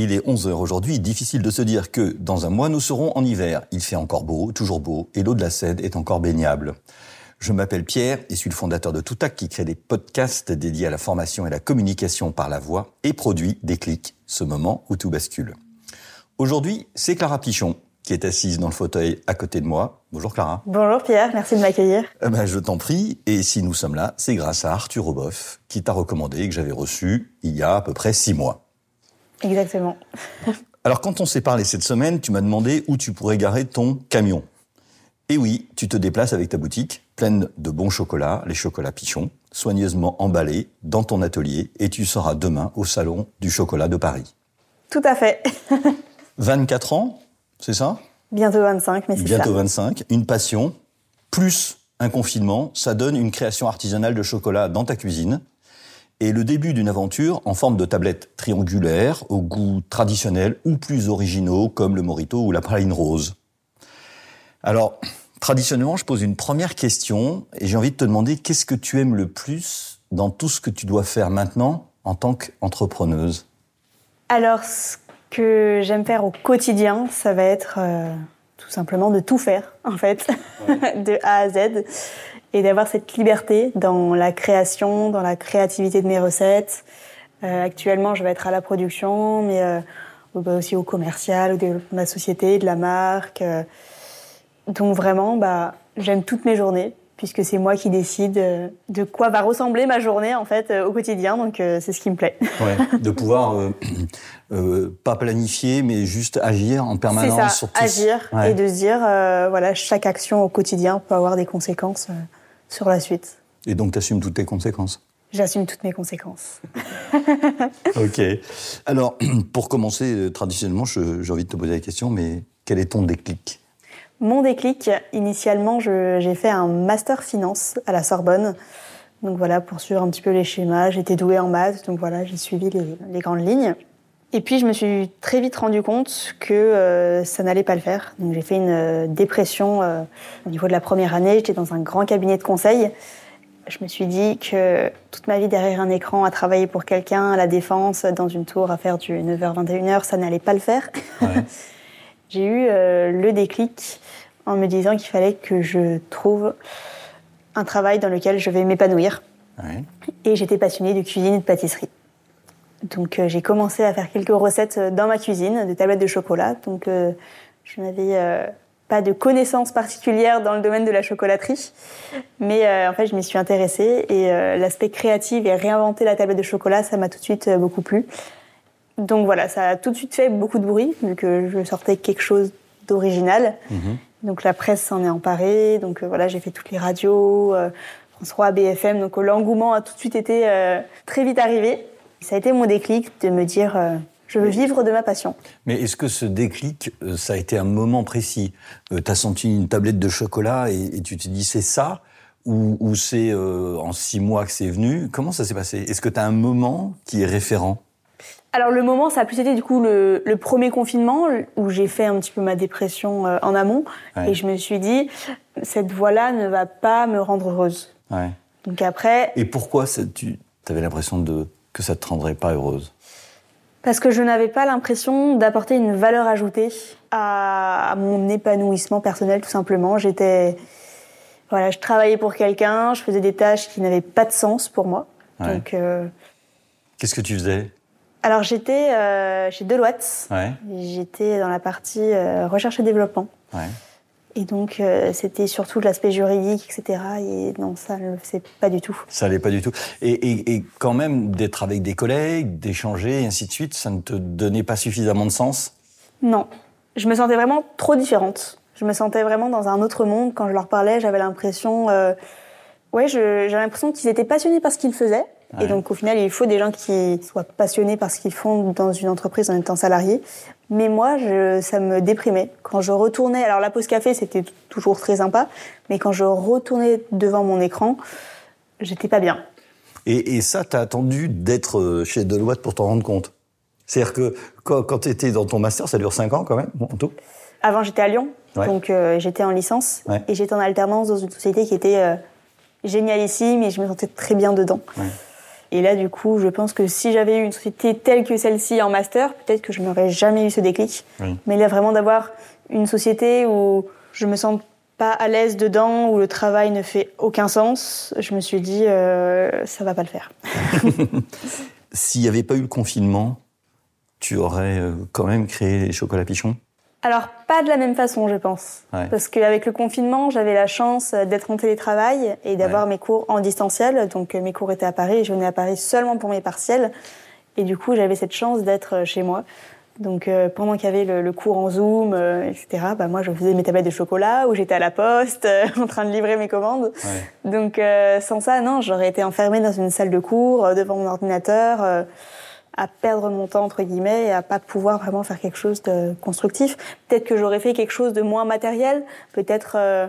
Il est 11h aujourd'hui, difficile de se dire que dans un mois nous serons en hiver. Il fait encore beau, toujours beau, et l'eau de la Cède est encore baignable. Je m'appelle Pierre et suis le fondateur de Toutac qui crée des podcasts dédiés à la formation et la communication par la voix et produit Déclic, ce moment où tout bascule. Aujourd'hui, c'est Clara Pichon qui est assise dans le fauteuil à côté de moi. Bonjour Clara. Bonjour Pierre, merci de m'accueillir. Eh ben, je t'en prie. Et si nous sommes là, c'est grâce à Arthur Oboff qui t'a recommandé et que j'avais reçu il y a à peu près six mois. Exactement. Alors quand on s'est parlé cette semaine, tu m'as demandé où tu pourrais garer ton camion. Et oui, tu te déplaces avec ta boutique pleine de bons chocolats, les chocolats Pichon, soigneusement emballés dans ton atelier et tu seras demain au salon du chocolat de Paris. Tout à fait. 24 ans, c'est ça? Bientôt 25, mais c'est ça. Bientôt 25, une passion, plus un confinement, ça donne une création artisanale de chocolat dans ta cuisine et le début d'une aventure en forme de tablette triangulaire au goût traditionnel ou plus originaux comme le morito ou la praline rose. Alors, traditionnellement, je pose une première question et j'ai envie de te demander qu'est-ce que tu aimes le plus dans tout ce que tu dois faire maintenant en tant qu'entrepreneuse? Alors, ce que j'aime faire au quotidien, ça va être euh, tout simplement de tout faire, en fait, de A à Z, et d'avoir cette liberté dans la création, dans la créativité de mes recettes. Euh, actuellement, je vais être à la production, mais euh, aussi au commercial, au développement de la société, de la marque. euh. donc vraiment, bah, j'aime toutes mes journées puisque c'est moi qui décide de quoi va ressembler ma journée en fait au quotidien. Donc c'est ce qui me plaît. Ouais, de pouvoir pas planifier, mais juste agir en C'est permanence ça, sur tout. agir Ouais. et de se dire voilà chaque action au quotidien peut avoir des conséquences sur la suite. Et donc, tu assumes toutes tes conséquences. J'assume toutes mes conséquences. Ok. Alors, pour commencer, euh, traditionnellement, j'ai envie de te poser la question, mais quel est ton déclic? Mon déclic, initialement, j'ai fait un master finance à la Sorbonne. Donc voilà, pour suivre un petit peu les schémas, j'étais douée en maths, donc voilà, j'ai suivi les, les grandes lignes. Et puis je me suis très vite rendu compte que euh, ça n'allait pas le faire. Donc j'ai fait une euh, dépression euh, au niveau de la première année. J'étais dans un grand cabinet de conseil. Je me suis dit que toute ma vie derrière un écran, à travailler pour quelqu'un, à la défense, dans une tour, à faire du 9h-21h, ça n'allait pas le faire. J'ai eu le déclic en me disant qu'il fallait que je trouve un travail dans lequel je vais m'épanouir. Ouais. Et j'étais passionnée de cuisine et de pâtisserie. Donc euh, j'ai commencé à faire quelques recettes euh, dans ma cuisine, de tablettes de chocolat. Donc euh, je n'avais pas de connaissances particulières dans le domaine de la chocolaterie. Mais euh, en fait, je m'y suis intéressée et euh, l'aspect créatif et réinventer la tablette de chocolat, ça m'a tout de suite euh, beaucoup plu. Donc voilà, ça a tout de suite fait beaucoup de bruit, vu que je sortais quelque chose d'original. Donc la presse s'en est emparée. Donc voilà, j'ai fait toutes les radios, France 3, BFM. Donc l'engouement a tout de suite été très vite arrivé. Ça a été mon déclic de me dire, euh, je veux vivre de ma passion. Mais est-ce que ce déclic, euh, ça a été un moment précis euh, T'as senti une tablette de chocolat et, et tu te dis c'est ça Ou, ou c'est euh, en six mois que c'est venu? Comment ça s'est passé? Est-ce que t'as un moment qui est référent? Alors le moment, ça a plus été du coup le, le premier confinement où j'ai fait un petit peu ma dépression euh, en amont Ouais. et je me suis dit cette voie-là ne va pas me rendre heureuse. ouais. Donc après, Et pourquoi ça- tu avais l'impression de que ça te rendrait pas heureuse parce que je n'avais pas l'impression d'apporter une valeur ajoutée à, à mon épanouissement personnel tout simplement. J'étais voilà, je travaillais pour quelqu'un, je faisais des tâches qui n'avaient pas de sens pour moi. Ouais. Donc euh, Qu'est-ce que tu faisais? Alors j'étais euh, chez Deloitte. Ouais. J'étais dans la partie euh, recherche et développement. Ouais. Et donc euh, c'était surtout l'aspect juridique, etc. Et non, ça ne le faisait pas du tout. Ça allait pas du tout. Et, et, et quand même, d'être avec des collègues, d'échanger, et ainsi de suite, ça ne te donnait pas suffisamment de sens? Non, je me sentais vraiment trop différente. Je me sentais vraiment dans un autre monde. Quand je leur parlais, j'avais l'impression, euh, ouais, j'avais l'impression qu'ils étaient passionnés par ce qu'ils faisaient. Ouais. Et donc au final, il faut des gens qui soient passionnés par ce qu'ils font dans une entreprise en étant salarié. Mais moi, je, ça me déprimait. Quand je retournais, alors la pause café, c'était toujours très sympa, mais quand je retournais devant mon écran, j'étais pas bien. Et, et ça, t'as attendu d'être euh, chez Deloitte pour t'en rendre compte? C'est-à-dire que quand, quand tu étais dans ton master, ça dure 5 ans quand même, en tout? Avant, j'étais à Lyon, Ouais. donc euh, j'étais en licence Ouais. et j'étais en alternance dans une société qui était euh, génialissime et je me sentais très bien dedans. Ouais. Et là, du coup, je pense que si j'avais eu une société telle que celle-ci en master, peut-être que je n'aurais jamais eu ce déclic. Oui. Mais là, vraiment d'avoir une société où je me sens pas à l'aise dedans, où le travail ne fait aucun sens, je me suis dit, euh, ça va pas le faire. S'il n'y avait pas eu le confinement, tu aurais euh, quand même créé les chocolats pichons Alors, pas de la même façon, je pense. Ouais. Parce qu'avec le confinement, j'avais la chance d'être en télétravail et d'avoir Ouais. mes cours en distanciel. Donc, euh, mes cours étaient à Paris et je venais à Paris seulement pour mes partiels. Et du coup, j'avais cette chance d'être euh, chez moi. Donc, euh, pendant qu'il y avait le, le cours en Zoom, euh, etc., bah, moi, je faisais mes tablettes de chocolat ou j'étais à la poste euh, en train de livrer mes commandes. Ouais. Donc, euh, sans ça, non, j'aurais été enfermée dans une salle de cours, euh, devant mon ordinateur, euh, à perdre mon temps, entre guillemets, et à pas pouvoir vraiment faire quelque chose de constructif. Peut-être que j'aurais fait quelque chose de moins matériel, peut-être euh,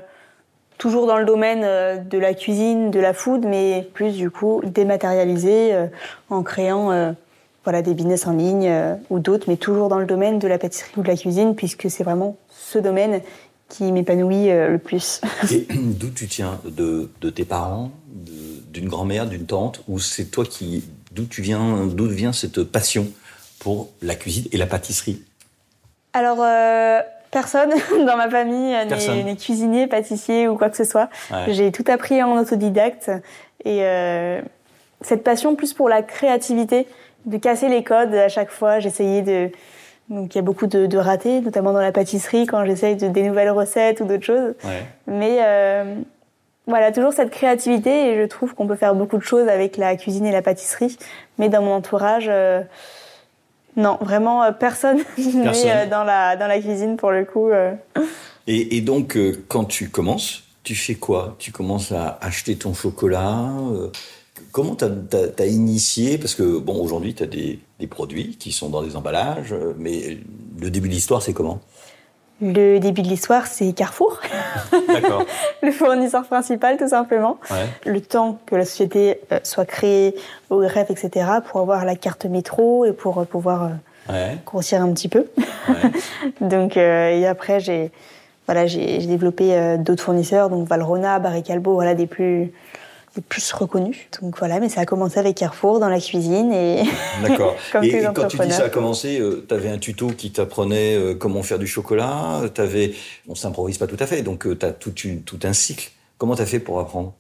toujours dans le domaine euh, de la cuisine, de la food, mais plus, du coup, dématérialisé, euh, en créant voilà, des business en ligne ou d'autres, mais toujours dans le domaine de la pâtisserie ou de la cuisine, puisque c'est vraiment ce domaine qui m'épanouit le plus. Et d'où tu tiens? De, tes parents, d'une grand-mère, d'une tante, ou c'est toi qui, d'où tu viens, d'où vient cette passion pour la cuisine et la pâtisserie Alors, euh, personne dans ma famille n'est n'est cuisinier, pâtissier ou quoi que ce soit. Ouais. J'ai tout appris en autodidacte. Et euh, cette passion plus pour la créativité, de casser les codes à chaque fois. J'essayais de... Donc il y a beaucoup de, de ratés, notamment dans la pâtisserie, quand j'essaye de, des nouvelles recettes ou d'autres choses. Ouais. Mais euh, voilà, toujours cette créativité et je trouve qu'on peut faire beaucoup de choses avec la cuisine et la pâtisserie. Mais dans mon entourage, euh, non, vraiment euh, personne n'est Personne. euh, dans la dans la cuisine pour le coup. Et, et donc, quand tu commences, tu fais quoi? Tu commences à acheter ton chocolat Comment t'as as, initié? Parce que, bon, aujourd'hui, tu as des, des produits qui sont dans des emballages, mais le début de l'histoire, c'est comment? Le début de l'histoire, c'est Carrefour, le fournisseur principal tout simplement. Ouais. Le temps que la société euh, soit créée au greffe, etc., pour avoir la carte métro et pour euh, pouvoir euh, Ouais. grossir un petit peu. ouais. Donc, euh, et après, j'ai voilà, j'ai développé euh, d'autres fournisseurs, donc Valrhona, Barry Callebaut, voilà, des plus, plus reconnus. Donc voilà, mais ça a commencé avec Carrefour dans la cuisine et D'accord. Et quand tu dis ça a commencé, tu avais un tuto qui t'apprenait euh, comment faire du chocolat. T'avais, on s'improvise pas tout à fait, donc tu as tout, une- tout un cycle. Comment tu as fait pour apprendre?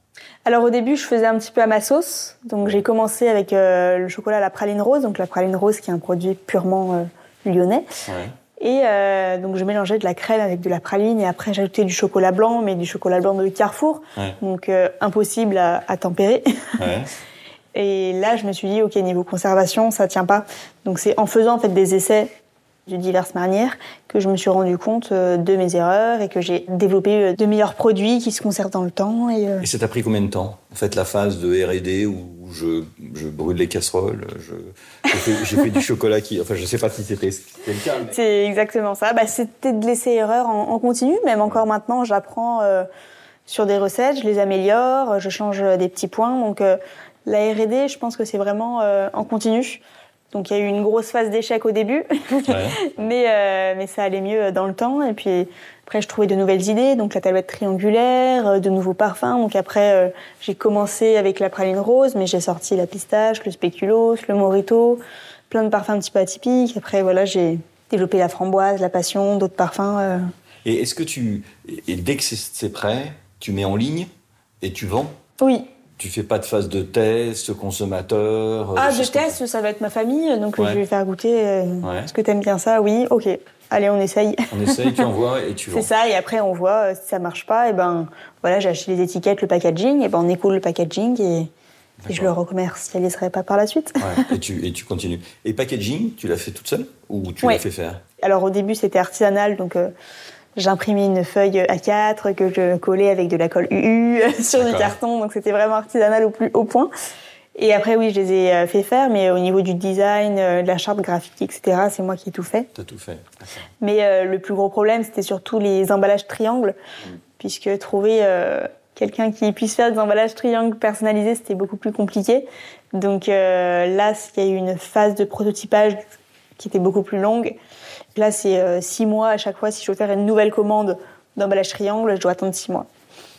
Alors au début, je faisais un petit peu à ma sauce. Donc j'ai commencé avec euh, le chocolat à la praline rose, donc la praline rose qui est un produit purement euh, lyonnais. ouais. Et euh, donc je mélangeais de la crème avec de la praline et après j'ajoutais du chocolat blanc, mais du chocolat blanc de Carrefour, Ouais. donc euh, impossible à, à tempérer. Ouais. Et là, je me suis dit, ok, niveau conservation, ça tient pas. Donc c'est en faisant en fait des essais de diverses manières que je me suis rendu compte euh, de mes erreurs et que j'ai développé euh, de meilleurs produits qui se conservent dans le temps. Et, euh, Et ça t'a pris combien de temps En fait, la phase de R&D où je, je brûle les casseroles, je, j'ai fait, du chocolat qui... Enfin, je sais pas si c'était, le cas, mais... C'est exactement ça. Bah, c'était de laisser erreur en, en continu. Même encore maintenant, j'apprends euh, sur des recettes, je les améliore, je change des petits points. Donc euh, la R&D, je pense que c'est vraiment euh, en continu. Donc il y a eu une grosse phase d'échec au début, Ouais. mais euh, mais ça allait mieux dans le temps. Et puis après, je trouvais de nouvelles idées. Donc la tablette triangulaire, euh, de nouveaux parfums. Donc après, euh, j'ai commencé avec la praline rose, mais j'ai sorti la pistache, le spéculoos, le morito, plein de parfums un petit peu atypiques. Après, voilà, j'ai développé la framboise, la passion, d'autres parfums. euh. Et est-ce que tu... Et dès que c'est, prêt, tu mets en ligne et tu vends? Oui, tu fais pas de phase de test, consommateur Ah, de test, ça va être ma famille, donc Ouais. je vais faire goûter. euh, Ouais. Est-ce que t'aimes bien ça? Oui, ok. Allez, on essaye. On essaye, tu envoies et tu vends. C'est ça, et après on voit euh, si ça marche pas, et ben voilà, j'ai acheté les étiquettes, le packaging, et ben on écoule le packaging et, et je le recommercialiserai pas par la suite. Ouais, et, tu, et tu continues. Et packaging, tu l'as fait toute seule ou tu Ouais. l'as fait faire? Alors au début c'était artisanal, donc euh, j'imprimais une feuille A4 que je collais avec de la colle UU sur du carton, donc c'était vraiment artisanal au plus haut point. Et après oui, je les ai euh, fait faire, mais au niveau du design, euh, de la charte graphique, etc., c'est moi qui ai tout fait. T'as tout fait. Mais euh, le plus gros problème, c'était surtout les emballages triangles, puisque trouver euh, quelqu'un qui puisse faire des emballages triangles personnalisés, c'était beaucoup plus compliqué. Donc euh, là, il y a eu une phase de prototypage qui était beaucoup plus longue. Là, c'est euh, six mois à chaque fois. Si je veux faire une nouvelle commande d'emballage triangle, je dois attendre six mois.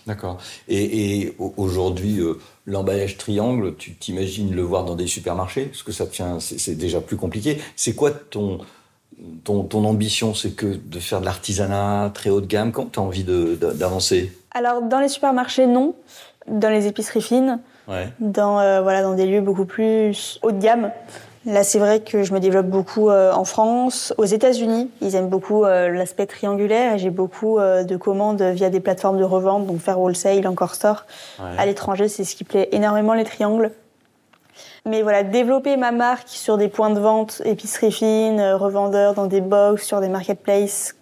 D'accord. Et, et au- aujourd'hui, euh, l'emballage triangle, tu t'imagines le voir dans des supermarchés Parce que ça tient, c'est déjà plus compliqué. C'est quoi ton, ton, ton ambition C'est que de faire de l'artisanat très haut de gamme? Quand tu as envie d'avancer? Alors, dans les supermarchés, non. Dans les épiceries fines, Ouais. dans, euh, voilà, dans des lieux beaucoup plus haut de gamme. Là, c'est vrai que je me développe beaucoup euh, en France. Aux États-Unis, ils aiment beaucoup euh, l'aspect triangulaire et j'ai beaucoup euh, de commandes via des plateformes de revente, donc faire wholesale, encore store. À l'étranger, c'est ce qui plaît énormément, les triangles. Mais voilà, développer ma marque sur des points de vente, épicerie fine, revendeurs dans des box, sur des marketplaces.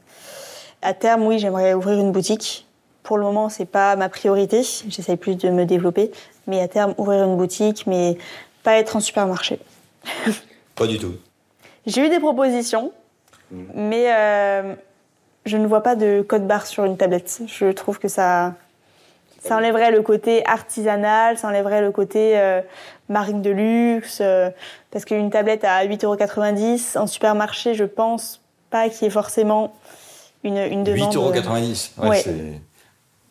À terme, oui, j'aimerais ouvrir une boutique. Pour le moment, c'est pas ma priorité. J'essaye plus de me développer. Mais à terme, ouvrir une boutique, mais pas être en supermarché. Pas du tout. J'ai eu des propositions, mais euh, je ne vois pas de code barre sur une tablette. Je trouve que ça, ça enlèverait le côté artisanal, ça enlèverait le côté euh, marque de luxe. euh, parce qu'une tablette à 8,90€ en supermarché, je pense pas qu'il y ait forcément une, une demande. 8,90 Ouais, Ouais. c'est-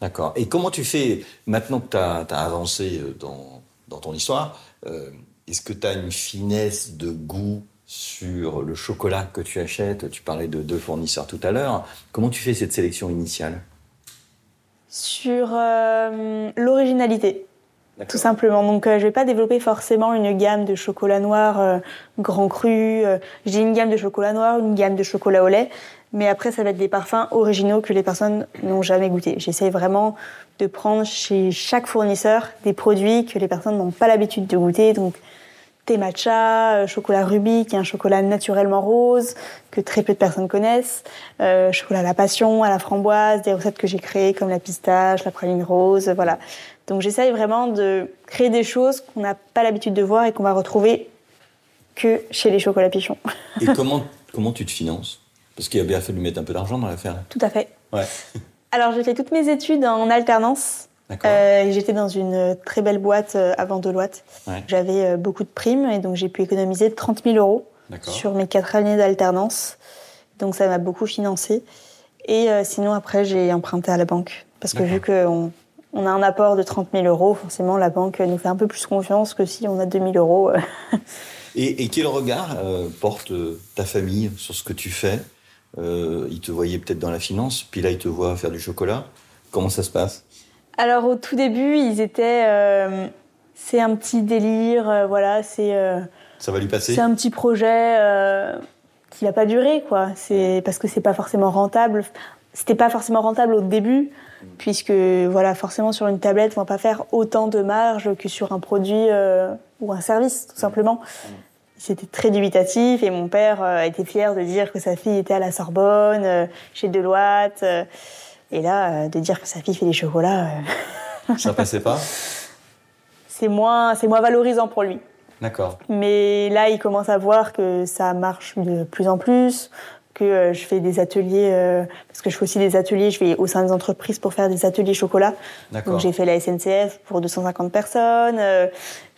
D'accord. Et comment tu fais, maintenant que tu as, avancé euh, dans, dans ton histoire, est-ce que tu as une finesse de goût sur le chocolat que tu achètes? Tu parlais de deux fournisseurs tout à l'heure. Comment tu fais cette sélection initiale? Sur euh, l'originalité. Tout simplement. Donc, euh, je vais pas développer forcément une gamme de chocolat noir euh, grand cru. euh, J'ai une gamme de chocolat noir, une gamme de chocolat au lait. Mais après, ça va être des parfums originaux que les personnes n'ont jamais goûté. J'essaie vraiment de prendre chez chaque fournisseur des produits que les personnes n'ont pas l'habitude de goûter. Donc, thé matcha, euh, chocolat rubis, qui est un chocolat naturellement rose, que très peu de personnes connaissent, euh, chocolat à la passion, à la framboise, des recettes que j'ai créées comme la pistache, la praline rose, voilà. Donc j'essaye vraiment de créer des choses qu'on n'a pas l'habitude de voir et qu'on va retrouver que chez les chocolats pichons. Et comment, comment tu te finances? Parce qu'il a bien fallu mettre un peu d'argent dans l'affaire. Tout à fait. Ouais. Alors j'ai fait toutes mes études en alternance. Euh, J'étais dans une très belle boîte euh, avant Deloitte. Ouais. J'avais euh, beaucoup de primes et donc j'ai pu économiser 30 000 euros sur mes quatre années d'alternance. Donc ça m'a beaucoup financé. Et euh, sinon après j'ai emprunté à la banque parce que vu qu'on on a un apport de 30 000 euros, forcément la banque nous fait un peu plus confiance que si on a 2 000 euros. euh. Et, et quel regard euh, porte euh, ta famille sur ce que tu fais? Euh, Ils te voyaient peut-être dans la finance, puis là ils te voient faire du chocolat. Comment ça se passe? Alors au tout début, ils étaient. euh, c'est un petit délire, euh, voilà, c'est euh, Ça va lui passer c'est un petit projet qui va pas durer, quoi. C'est parce que c'est pas forcément rentable. C'était pas forcément rentable au début, puisque voilà, forcément sur une tablette, on va pas faire autant de marge que sur un produit ou un service, tout simplement. C'était très dubitatif et mon père était fier de dire que sa fille était à la Sorbonne, chez Deloitte. Et là, euh, de dire que sa fille fait des chocolats, euh, Ça passait pas? C'est moins, c'est moins valorisant pour lui. D'accord. Mais là, il commence à voir que ça marche de plus en plus, que euh, je fais des ateliers, euh, parce que je fais aussi des ateliers, je vais au sein des entreprises pour faire des ateliers chocolat. D'accord. Donc j'ai fait la SNCF pour 250 personnes. euh,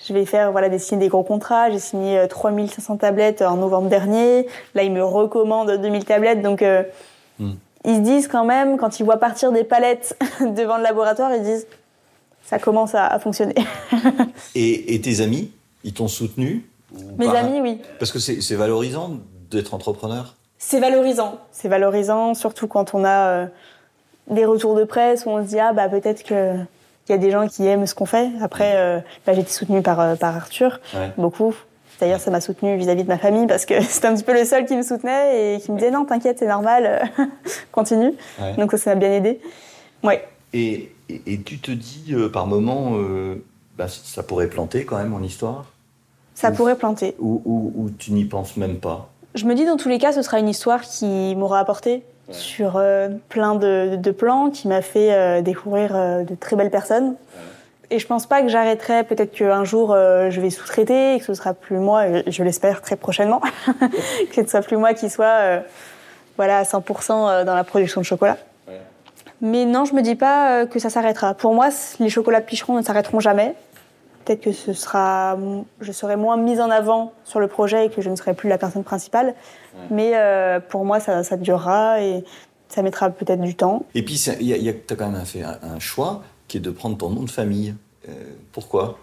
je vais faire voilà des des gros contrats. J'ai signé euh, 3500 tablettes en novembre dernier. Là, ils me recommandent 2000 tablettes. Donc euh, Hmm. Ils se disent quand même, quand ils voient partir des palettes devant le laboratoire, ils disent ça commence à, à fonctionner. Et, et tes amis, ils t'ont soutenu ou Mes pas? amis, oui. Parce que c'est c'est valorisant d'être entrepreneur. C'est valorisant. C'est valorisant, surtout quand on a euh, des retours de presse où on se dit ah bah peut-être que Il y a des gens qui aiment ce qu'on fait. Après, euh, bah, j'ai été soutenue par, euh, par Arthur, Ouais. beaucoup. D'ailleurs, ça m'a soutenue vis-à-vis de ma famille parce que c'était un petit peu le seul qui me soutenait et qui me disait non, t'inquiète, c'est normal, euh, continue. Ouais. Donc ça m'a bien aidé. Ouais. Et, et, et tu te dis euh, par moment, euh, bah, ça pourrait planter quand même en histoire? Ça pourrait planter. ou, ou, ou tu n'y penses même pas? Je me dis dans tous les cas, ce sera une histoire qui m'aura apporté sur euh, plein de, de plans, qui m'a fait découvrir de très belles personnes. Et je pense pas que j'arrêterai. Peut-être qu'un jour euh, je vais sous-traiter et que ce sera plus moi, et je l'espère très prochainement, que ce soit plus moi qui soit euh, voilà, à 100% dans la production de chocolat. Mais non, je me dis pas euh, que ça s'arrêtera. Pour moi, les chocolats Picheron ne s'arrêteront jamais. Peut-être que ce sera, je serai moins mise en avant sur le projet et que je ne serai plus la personne principale. Mais euh, pour moi, ça, ça durera et ça mettra peut-être du temps. Et puis, tu as quand même fait un, un choix qui est de prendre ton nom de famille. Euh, pourquoi?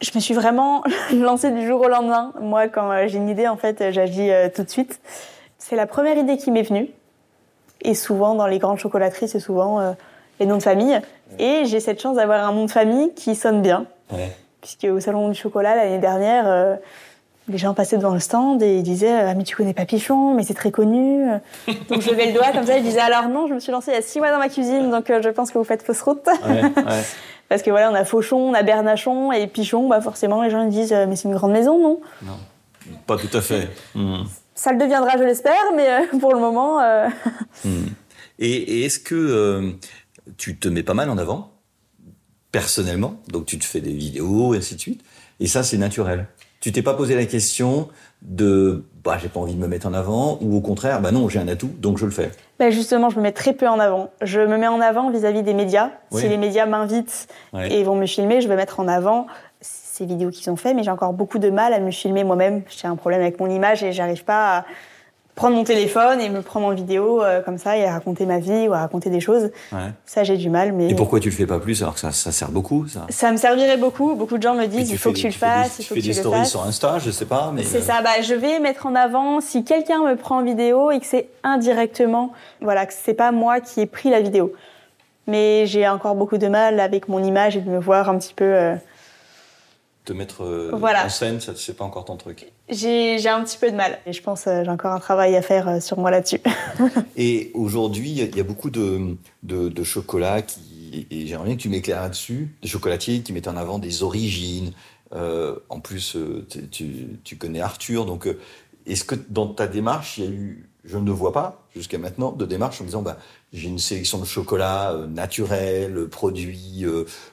Je me suis vraiment lancée du jour au lendemain. Moi, quand euh, j'ai une idée, en fait, euh, j'agis tout de suite. C'est la première idée qui m'est venue. Et souvent, dans les grandes chocolateries, c'est souvent euh, les noms de famille. Et j'ai cette chance d'avoir un nom de famille qui sonne bien. ouais. Puisque au Salon du Chocolat, l'année dernière, euh, les gens passaient devant le stand et ils disaient Ah, mais tu connais pas Pichon, mais c'est très connu. Donc je levais le doigt comme ça, ils disaient Alors non, je me suis lancée il y a six mois dans ma cuisine, donc euh, je pense que vous faites fausse route. Ouais, ouais. Parce que voilà, on a Fauchon, on a Bernachon et Pichon, bah forcément les gens ils disent Euh, Mais c'est une grande maison, non? Non, pas tout à fait. Hmm. Ça le deviendra, je l'espère, mais euh, pour le moment. euh, Hmm. Et, et est-ce que euh, tu te mets pas mal en avant, personnellement? Donc tu te fais des vidéos et ainsi de suite. Et ça, c'est naturel. Tu t'es pas posé la question de bah j'ai pas envie de me mettre en avant ou au contraire bah non j'ai un atout donc je le fais. bah, justement, je me mets très peu en avant. Je me mets en avant vis-à-vis des médias. Oui. Si les médias m'invitent Ouais. et vont me filmer, je vais mettre en avant ces vidéos qu'ils ont fait, mais j'ai encore beaucoup de mal à me filmer moi-même. J'ai un problème avec mon image et j'arrive pas à prendre mon téléphone et me prendre en vidéo euh, comme ça et raconter ma vie ou à raconter des choses. Ouais. Ça, j'ai du mal, mais Et pourquoi tu le fais pas plus alors que ça, ça sert beaucoup ça? Ça me servirait beaucoup. Beaucoup de gens me disent il faut que tu le fasses, il tu faut fais que tu des stories sur Insta, je sais pas mais C'est euh, ça, bah, je vais mettre en avant si quelqu'un me prend en vidéo et que c'est indirectement, voilà, que c'est pas moi qui ai pris la vidéo. Mais j'ai encore beaucoup de mal avec mon image et de me voir un petit peu. euh, te mettre euh, Voilà. en scène, ça c'est pas encore ton truc. j'ai j'ai un petit peu de mal. Et je pense euh, j'ai encore un travail à faire euh, sur moi là-dessus. Et aujourd'hui, il y a- beaucoup de, de, de chocolats qui, et j'aimerais bien que tu m'éclaires là-dessus, des chocolatiers qui mettent en avant des origines. Euh, en plus, tu, tu- connais Arthur, donc est-ce que dans ta démarche, il y a eu, je ne vois pas jusqu'à maintenant, de démarche en disant, bah, j'ai une sélection de chocolats euh, naturels, produits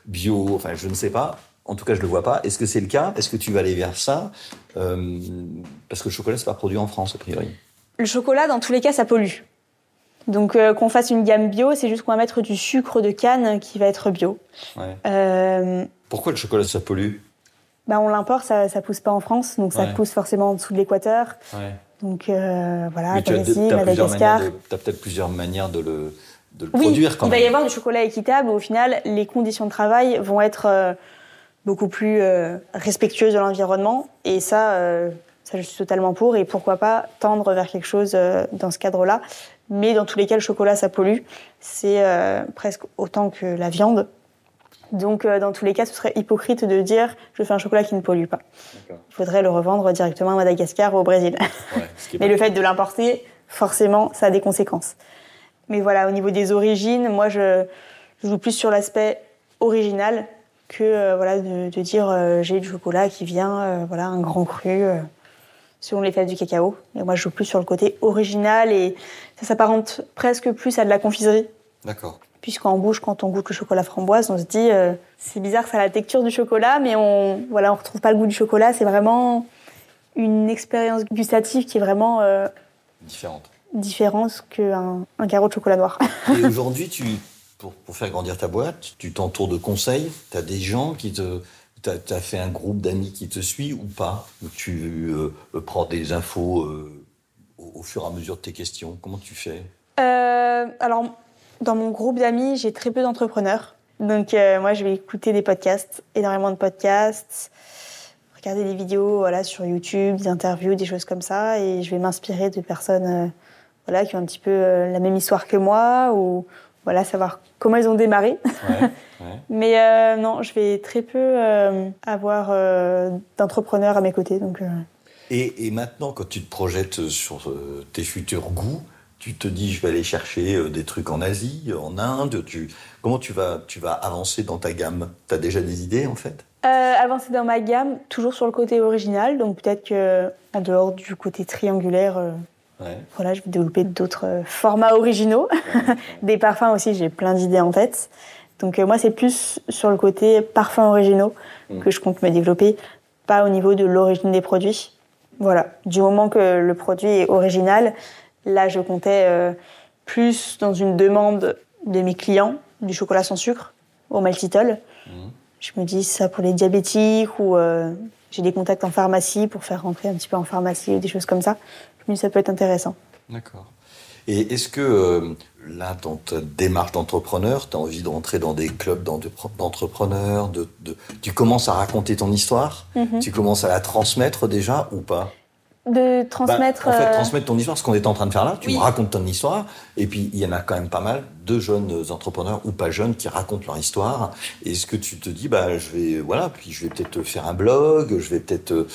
bio, enfin, je ne sais pas. En tout cas, je le vois pas. Est-ce que c'est le cas? Est-ce que tu vas aller vers ça? Euh, Parce que le chocolat, c'est pas produit en France, a priori. Le chocolat, dans tous les cas, ça pollue. Donc euh, qu'on fasse une gamme bio, c'est juste qu'on va mettre du sucre de canne qui va être bio. Ouais. Euh, Pourquoi le chocolat, ça pollue? bah, on l'importe, ça, ça pousse pas en France, donc ça Ouais. pousse forcément en dessous de l'équateur. ouais. Donc euh, voilà, tu as, plusieurs Madagascar. de- t'as peut-être plusieurs manières de le, de le Oui, produire quand il va même. y avoir du chocolat équitable. Au final, les conditions de travail vont être beaucoup plus euh, respectueuses de l'environnement. Et ça, euh, ça, je suis totalement pour. Et pourquoi pas tendre vers quelque chose euh, dans ce cadre-là. Mais dans tous les cas, le chocolat, ça pollue. C'est presque autant que la viande. Donc, dans tous les cas, ce serait hypocrite de dire je fais un chocolat qui ne pollue pas. Il faudrait le revendre directement à Madagascar ou au Brésil. Ouais, Mais le fait de l'importer, forcément, ça a des conséquences. Mais voilà, au niveau des origines, moi, je, je joue plus sur l'aspect original que euh, voilà de, de dire euh, j'ai du chocolat qui vient, euh, voilà, un grand cru, selon les fèves du cacao. Et moi, je joue plus sur le côté original et ça s'apparente presque plus à de la confiserie. D'accord. Puisqu'en bouche, quand on goûte le chocolat framboise, on se dit euh, c'est bizarre, ça a la texture du chocolat, mais on voilà, on retrouve pas le goût du chocolat. C'est vraiment une expérience gustative qui est vraiment euh, Différente. différente qu'un un carreau de chocolat noir. Et aujourd'hui, tu, pour, faire grandir ta boîte, tu t'entoures de conseils. Tu as des gens qui te. Tu as, fait un groupe d'amis qui te suit ou pas? Ou Tu euh, prends des infos euh, au, fur et à mesure de tes questions? Comment tu fais? Euh, alors, dans mon groupe d'amis, j'ai très peu d'entrepreneurs. Donc, euh, moi, je vais écouter des podcasts, énormément de podcasts, regarder des vidéos voilà, sur YouTube, des interviews, des choses comme ça. Et je vais m'inspirer de personnes euh, voilà, qui ont un petit peu euh, la même histoire que moi ou voilà, savoir comment ils ont démarré. Mais euh, non, je vais très peu euh, avoir euh, d'entrepreneurs à mes côtés. Donc, et, et, maintenant, quand tu te projettes sur tes futurs goûts, tu te dis, je vais aller chercher des trucs en Asie, en Inde. Tu, comment tu vas, tu vas avancer dans ta gamme? Tu as déjà des idées, en fait? Avancer dans ma gamme, toujours sur le côté original. Donc peut-être qu'en dehors du côté triangulaire, voilà, je vais développer d'autres formats originaux. des parfums aussi, j'ai plein d'idées en tête. Donc euh, moi, c'est plus sur le côté parfums originaux mm. que je compte me développer, pas au niveau de l'origine des produits. Voilà, du moment que le produit est original, là, je comptais euh, plus dans une demande de mes clients du chocolat sans sucre au maltitol. Mm. Je me dis ça pour les diabétiques ou euh, j'ai des contacts en pharmacie pour faire rentrer un petit peu en pharmacie ou des choses comme ça. Ça peut être intéressant. D'accord. Et est-ce que là, dans ta démarche d'entrepreneur, tu as envie de rentrer dans des clubs d'entrepreneurs, de, tu commences à raconter ton histoire, mhm. tu commences à la transmettre déjà ou pas? De transmettre. Bah, en fait, euh, transmettre ton histoire, ce qu'on est en train de faire là. Tu me racontes ton histoire, et puis il y en a quand même pas mal de jeunes entrepreneurs ou pas jeunes qui racontent leur histoire. Est-ce que tu te dis, bah, je vais, voilà, puis je vais peut-être faire un blog, je vais peut-être euh,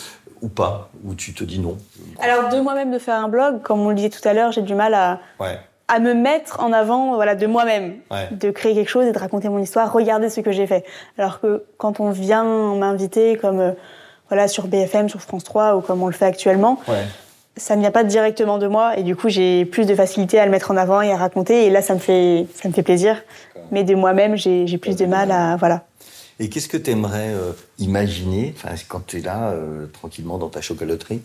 ou pas, ou tu te dis non. Alors de moi-même de faire un blog, comme on le disait tout à l'heure, j'ai du mal à. Ouais à me mettre en avant voilà de moi-même, de créer quelque chose et de raconter mon histoire, regarder ce que j'ai fait. Alors que quand on vient m'inviter comme euh, voilà sur BFM, sur France 3 ou comme on le fait actuellement, ça ne vient pas directement de moi et du coup j'ai plus de facilité à le mettre en avant et à raconter et là ça me fait ça me fait plaisir. Mais de moi-même j'ai plus de mal à voilà. Et qu'est-ce que tu aimerais euh, imaginer quand tu es là euh, tranquillement dans ta chocolaterie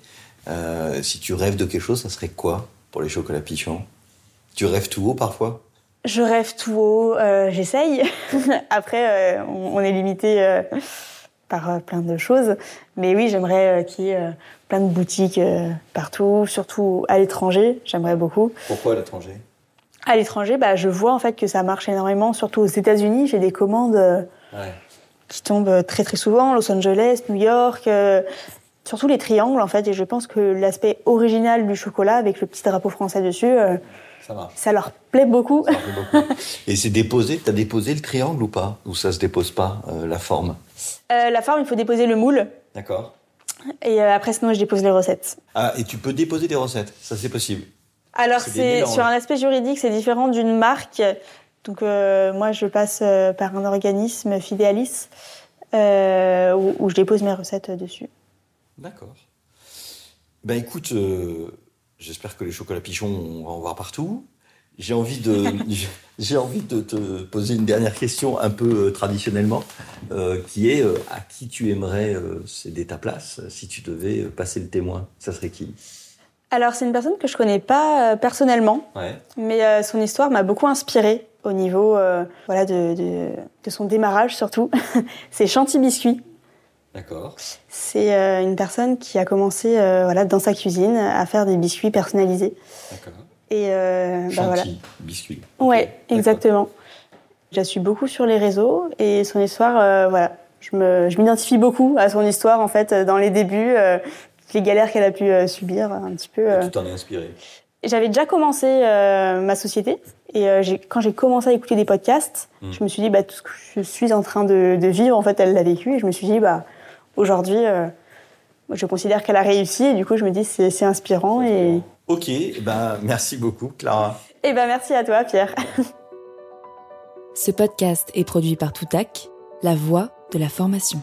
Si tu rêves de quelque chose, ça serait quoi pour les chocolats pichons tu rêves tout haut parfois? Je rêve tout haut, euh, j'essaye. Après, euh, on, est limité euh, par plein de choses. Mais oui, j'aimerais qu'il y ait plein de boutiques partout, surtout à l'étranger. J'aimerais beaucoup. Pourquoi à l'étranger? À l'étranger, bah, je vois en fait que ça marche énormément, surtout aux États-Unis. J'ai des commandes qui tombent très très souvent, Los Angeles, New York surtout les triangles en fait et je pense que l'aspect original du chocolat avec le petit drapeau français dessus ça, leur plaît beaucoup. Et c'est déposé, tu as déposé le triangle ou pas? Ou ça se dépose pas, euh, la forme? Euh, La forme, il faut déposer le moule. D'accord. Et euh, après, sinon, je dépose les recettes. Ah, et tu peux déposer des recettes Ça, c'est possible Alors, c'est sur un aspect juridique, c'est différent d'une marque. Donc, moi, je passe par un organisme, Fidéalis, où, où, je dépose mes recettes dessus. D'accord. Ben écoute, J'espère que les chocolats pichons, on va en voir partout. J'ai envie de, j'ai envie de te poser une dernière question un peu euh, traditionnellement, euh, qui est euh, à qui tu aimerais céder ta place si tu devais passer le témoin? Ça serait qui? Alors c'est une personne que je connais pas personnellement, mais son histoire m'a beaucoup inspirée au niveau voilà de, de, de, son démarrage surtout. c'est Chanty Biscuit. D'accord. C'est euh, une personne qui a commencé euh, voilà, dans sa cuisine à faire des biscuits personnalisés. D'accord. Et euh, bah, voilà. biscuits. Ouais, exactement. Je la suis beaucoup sur les réseaux et son histoire, voilà, je m'identifie je beaucoup à son histoire en fait dans les débuts, les galères qu'elle a pu subir un petit peu. tu t'en es inspiré. J'avais déjà commencé ma société et quand j'ai commencé à écouter des podcasts, hmm. je me suis dit bah tout ce que je suis en train de, de vivre en fait elle l'a vécu et je me suis dit bah aujourd'hui, euh, je considère qu'elle a réussi et du coup, je me dis c'est, c'est inspirant. Et... Ok, ben, merci beaucoup, Clara. Et eh ben, merci à toi, Pierre. Ce podcast est produit par Toutac, la voix de la formation.